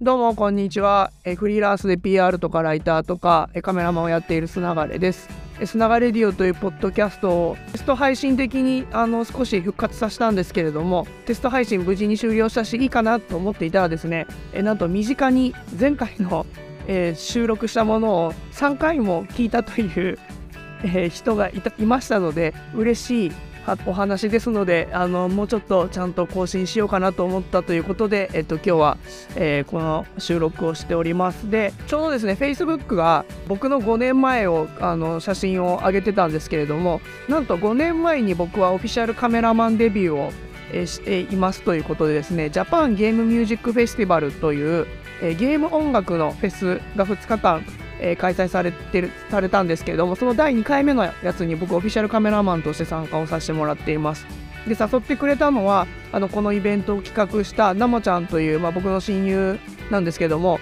どうもこんにちは。えフリーランスで PR とかライターとかえカメラマンをやっている砂がれです。砂がレディオというポッドキャストをテスト配信的にあの少し復活させたんですけれどもテスト配信無事に終了したしいいかなと思っていたらですねえなんと身近に前回の、えー、収録したものを3回も聞いたという、えー、人がいたいましたので嬉しいお話ですのであのもうちょっとちゃんと更新しようかなと思ったということで、えっと、今日は、えー、この収録をしております。でちょうどですね Facebook が僕の5年前をあの写真を上げてたんですけれどもなんと5年前に僕はオフィシャルカメラマンデビューを、していますということでですねジャパンゲームミュージックフェスティバルという、ゲーム音楽のフェスが2日間えー、開催されてるされたんですけれどもその第2回目のやつに僕オフィシャルカメラマンとして参加をさせてもらっています。で誘ってくれたのはあのこのイベントを企画したなもちゃんという、まあ、僕の親友なんですけども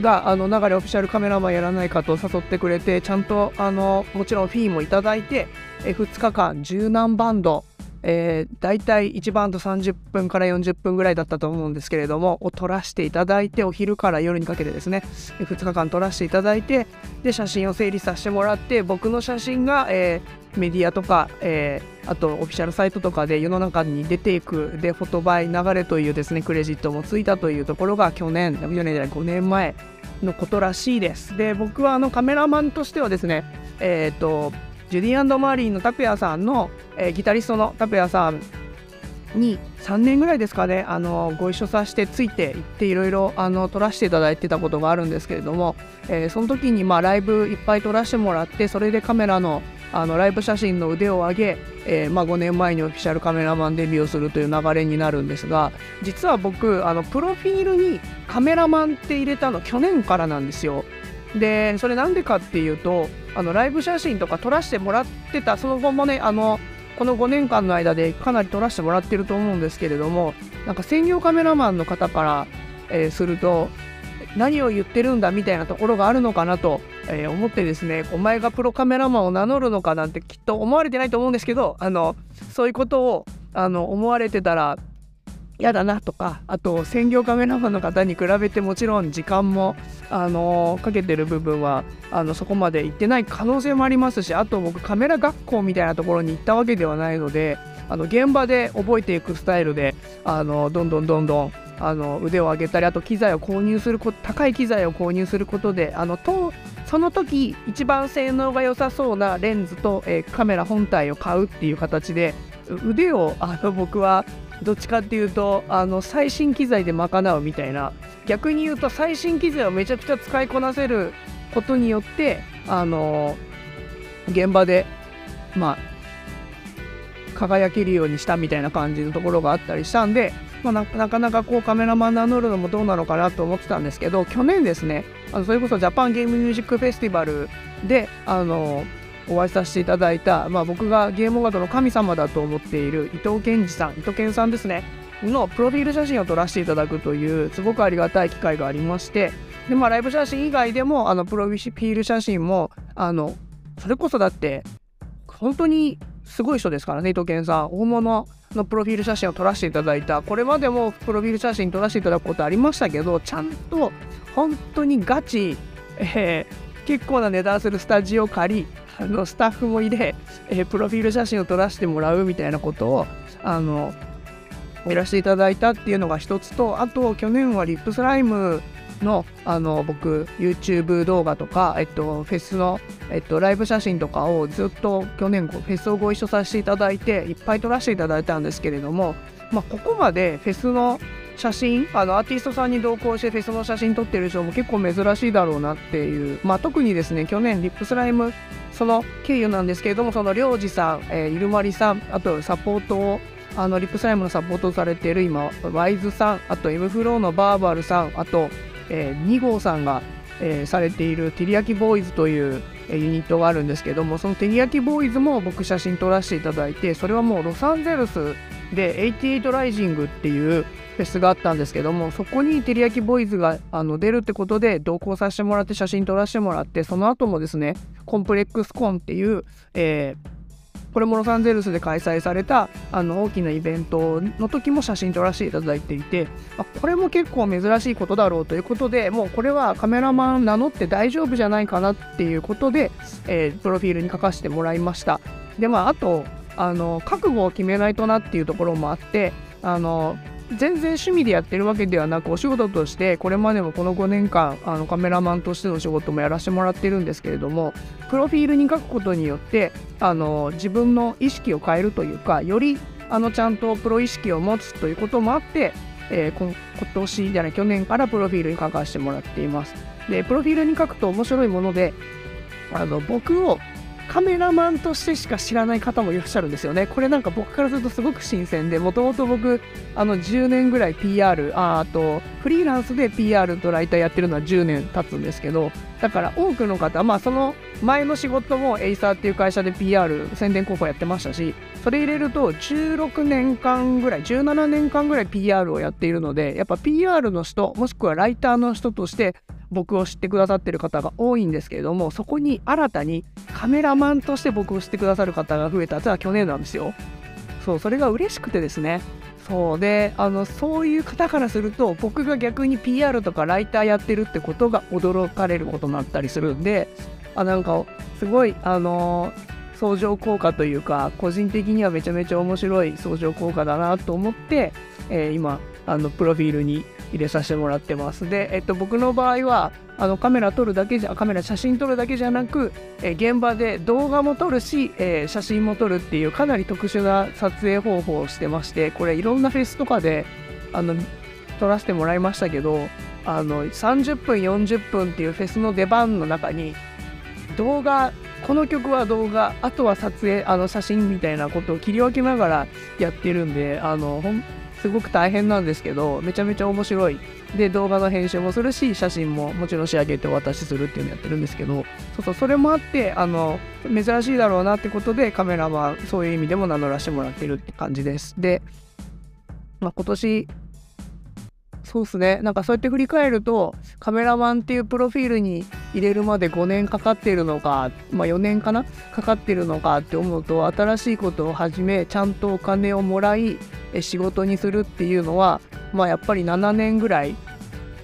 があの流れオフィシャルカメラマンやらないかと誘ってくれてちゃんとあのもちろんフィーもいただいて、え2日間十何バンドえー、大体1バンド30分から40分ぐらいだったと思うんですけれどもを撮らせていただいてお昼から夜にかけてですね2日間撮らせていただいてで写真を整理させてもらって僕の写真が、えー、メディアとか、えー、あとオフィシャルサイトとかで世の中に出ていくでフォトバイ流れというですねクレジットもついたというところが去年4年じゃない5年前のことらしいです。で僕はあのカメラマンとしてはですねえっ、とジュディマーリーの拓也さんの、えー、ギタリストの拓也さんに3年ぐらいですかねあのご一緒させてついていっていろいろ撮らせていただいてたことがあるんですけれども、えー、その時にまあライブいっぱい撮らせてもらってそれでカメラのあのライブ写真の腕を上げ、えー、まあ、5年前にオフィシャルカメラマンデビューをするという流れになるんですが実は僕あのプロフィールにカメラマンって入れたの去年からなんですよ。でそれなんでかっていうとあのライブ写真とか撮らせてもらってたその後もねあのこの5年間の間でかなり撮らせてもらってると思うんですけれどもなんか専業カメラマンの方から、えー、すると何を言ってるんだみたいなところがあるのかなと、えー、思ってですねお前がプロカメラマンを名乗るのかなんてきっと思われてないと思うんですけどあのそういうことをあの思われてたら嫌だなとかあと専業カメラマンの方に比べてもちろん時間も、あのかけてる部分はあのそこまで行ってない可能性もありますしあと僕カメラ学校みたいなところに行ったわけではないのであの現場で覚えていくスタイルであのどんどんどんどんあの腕を上げたりあと機材を購入するこ高い機材を購入することであのとその時一番性能が良さそうなレンズと、えー、カメラ本体を買うっていう形で腕をあの僕はどっちかっていうとあの最新機材で賄うみたいな。逆に言うと最新機材をめちゃくちゃ使いこなせることによってあの現場でまあ輝けるようにしたみたいな感じのところがあったりしたんで、まあ、なかなかこうカメラマン名乗るのもどうなのかなと思ってたんですけど去年ですねあのそれこそジャパンゲームミュージックフェスティバルであのお会いさせていただいた、まあ、僕がゲーム音楽の神様だと思っている伊藤健二さん伊藤健さんですね。のプロフィール写真を撮らせていただくというすごくありがたい機会がありまして。で、まあ、ライブ写真以外でもあのプロフィール写真もあのそれこそだって本当にすごい人ですからね伊藤健さん。大物のプロフィール写真を撮らせていただいた。これまでもプロフィール写真撮らせていただくことありましたけどちゃんと本当にガチ、えー、結構な値段するスタジオ借りあのスタッフもいで、えー、プロフィール写真を撮らせてもらうみたいなことをあのやらせていただいたっていうのが一つとあと去年はリップスライムのあの僕 YouTube 動画とか、えっと、フェスの、えっと、ライブ写真とかをずっと去年フェスをご一緒させていただいていっぱい撮らせていただいたんですけれども、まあ、ここまでフェスの写真あのアーティストさんに同行してフェスの写真撮ってる人も結構珍しいだろうなっていう、まあ、特にですね去年リップスライムその経由なんですけれどもその領事さん、えー、イルマリさんあとサポートをあのリップスライムのサポートされている今ワイズさんあと M フローのバーバルさんあと、えー、2号さんが、えー、されているテリヤキボーイズというユニットがあるんですけどもそのテリヤキボーイズも僕写真撮らせていただいてそれはもうロサンゼルスで88ライジングっていうフェスがあったんですけどもそこにテリヤキボーイズがあの出るってことで同行させてもらって写真撮らせてもらってその後もですねコンプレックスコンっていう、えーこれもロサンゼルスで開催されたあの大きなイベントの時も写真撮らせていただいていて、まあ、これも結構珍しいことだろうということでもうこれはカメラマン名乗って大丈夫じゃないかなっていうことで、えー、プロフィールに書かせてもらいました。でまああとあの覚悟を決めないとなっていうところもあってあの全然趣味でやってるわけではなくお仕事としてこれまでもこの5年間あのカメラマンとしての仕事もやらせてもらってるんですけれどもプロフィールに書くことによってあの自分の意識を変えるというかよりあのちゃんとプロ意識を持つということもあって、えー、今年じゃない去年からプロフィールに書かせてもらっています。でプロフィールに書くと面白いものであの僕をカメラマンとしてしか知らない方もいらっしゃるんですよね。これなんか僕からするとすごく新鮮で、もともと僕、あの10年ぐらい PR、ああとフリーランスで PR とライターやってるのは10年経つんですけど、だから多くの方、まあその前の仕事もエイサーっていう会社で PR、宣伝広報やってましたし、それ入れると16年間ぐらい、17年間ぐらい PR をやっているので、やっぱ PR の人、もしくはライターの人として僕を知ってくださってる方が多いんですけれどもそこに新たにカメラマンとして僕を知ってくださる方が増えたってのは去年なんですよ。そうそれが嬉しくてですねそうであのそういう方からすると僕が逆に PR とかライターやってるってことが驚かれることになったりするんであなんかすごいあの相乗効果というか個人的にはめちゃめちゃ面白い相乗効果だなと思って、えー、今あのプロフィールに入れさせてもらってます。で、えっと、僕の場合はあのカメラ撮るだけじゃカメラ写真撮るだけじゃなく、え現場で動画も撮るし、えー、写真も撮るっていうかなり特殊な撮影方法をしてましてこれいろんなフェスとかであの撮らせてもらいましたけどあの30分40分っていうフェスの出番の中に動画この曲は動画あとは撮影あの写真みたいなことを切り分けながらやってるんであのほんすごく大変なんですけどめちゃめちゃ面白い。で動画の編集もするし写真ももちろん仕上げてお渡しするっていうのやってるんですけどそうそうそれもあってあの珍しいだろうなってことでカメラマンそういう意味でも名乗らせてもらってるって感じです。で、まあ、今年そうですね。なんかそうやって振り返るとカメラマンっていうプロフィールに入れるまで5年かかってるのか、まあ、4年かな？かかってるのかって思うと新しいことを始めちゃんとお金をもらい仕事にするっていうのは、まあ、やっぱり7年ぐらい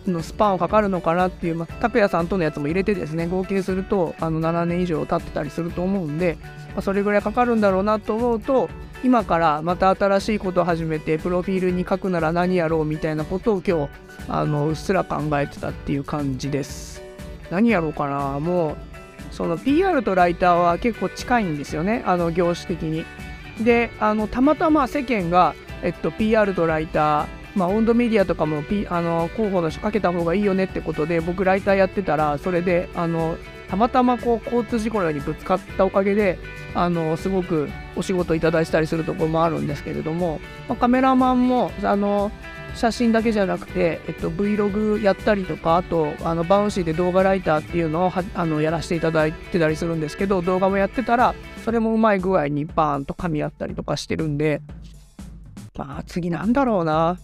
のスパンをかかるのかなっていう、まあ、拓也さんとのやつも入れてですね合計するとあの7年以上経ってたりすると思うんで、まあ、それぐらいかかるんだろうなと思うと今からまた新しいことを始めてプロフィールに書くなら何やろうみたいなことを今日あのうっすら考えてたっていう感じです。何やろうかな。もうその PR とライターは結構近いんですよね。あの業種的に。であのたまたま世間が、えっと、PR とライターまあ、温度メディアとかも、P、あの広報の人かけた方がいいよねってことで僕ライターやってたらそれであのたまたまこう交通事故のようにぶつかったおかげであのすごくお仕事いただいたりするところもあるんですけれども、まあ、カメラマンもあの写真だけじゃなくて、えっと、Vlog やったりとかあとあのバウンシーで動画ライターっていうのをあのやらせていただいてたりするんですけど動画もやってたらそれもうまい具合にバーンと噛み合ったりとかしてるんでまあ次なんだろうな。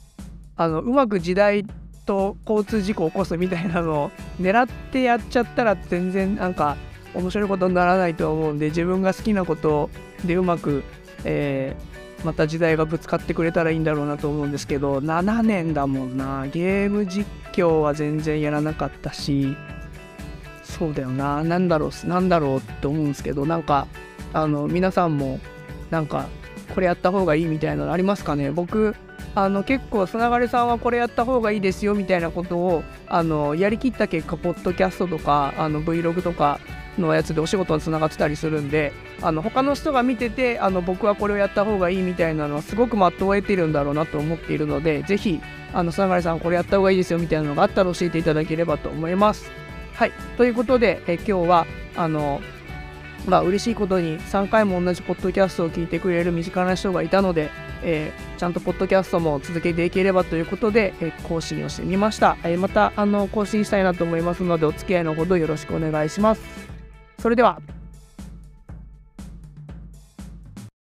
あのうまく時代と交通事故を起こすみたいなのを狙ってやっちゃったら全然なんか面白いことにならないと思うんで自分が好きなことでうまく、えー、また時代がぶつかってくれたらいいんだろうなと思うんですけど7年だもんな。ゲーム実況は全然やらなかったしそうだよな。何だろう何だろうって思うんですけどなんかあの皆さんもなんかこれやった方がいいみたいなのありますかね？僕あの結構つながりさんはこれやった方がいいですよみたいなことをあのやりきった結果ポッドキャストとかあの Vlog とかのやつでお仕事につながってたりするんであの他の人が見ててあの僕はこれをやった方がいいみたいなのはすごく的を得てるんだろうなと思っているのでぜひあのつながりさんこれやった方がいいですよみたいなのがあったら教えていただければと思います。はいということでえ今日はあのまあ嬉しいことに3回も同じポッドキャストを聞いてくれる身近な人がいたのでえー、ちゃんとポッドキャストも続けていければということで、えー、更新をしてみました、えー、またあの更新したいなと思いますのでお付き合いのほどよろしくお願いします。それでは。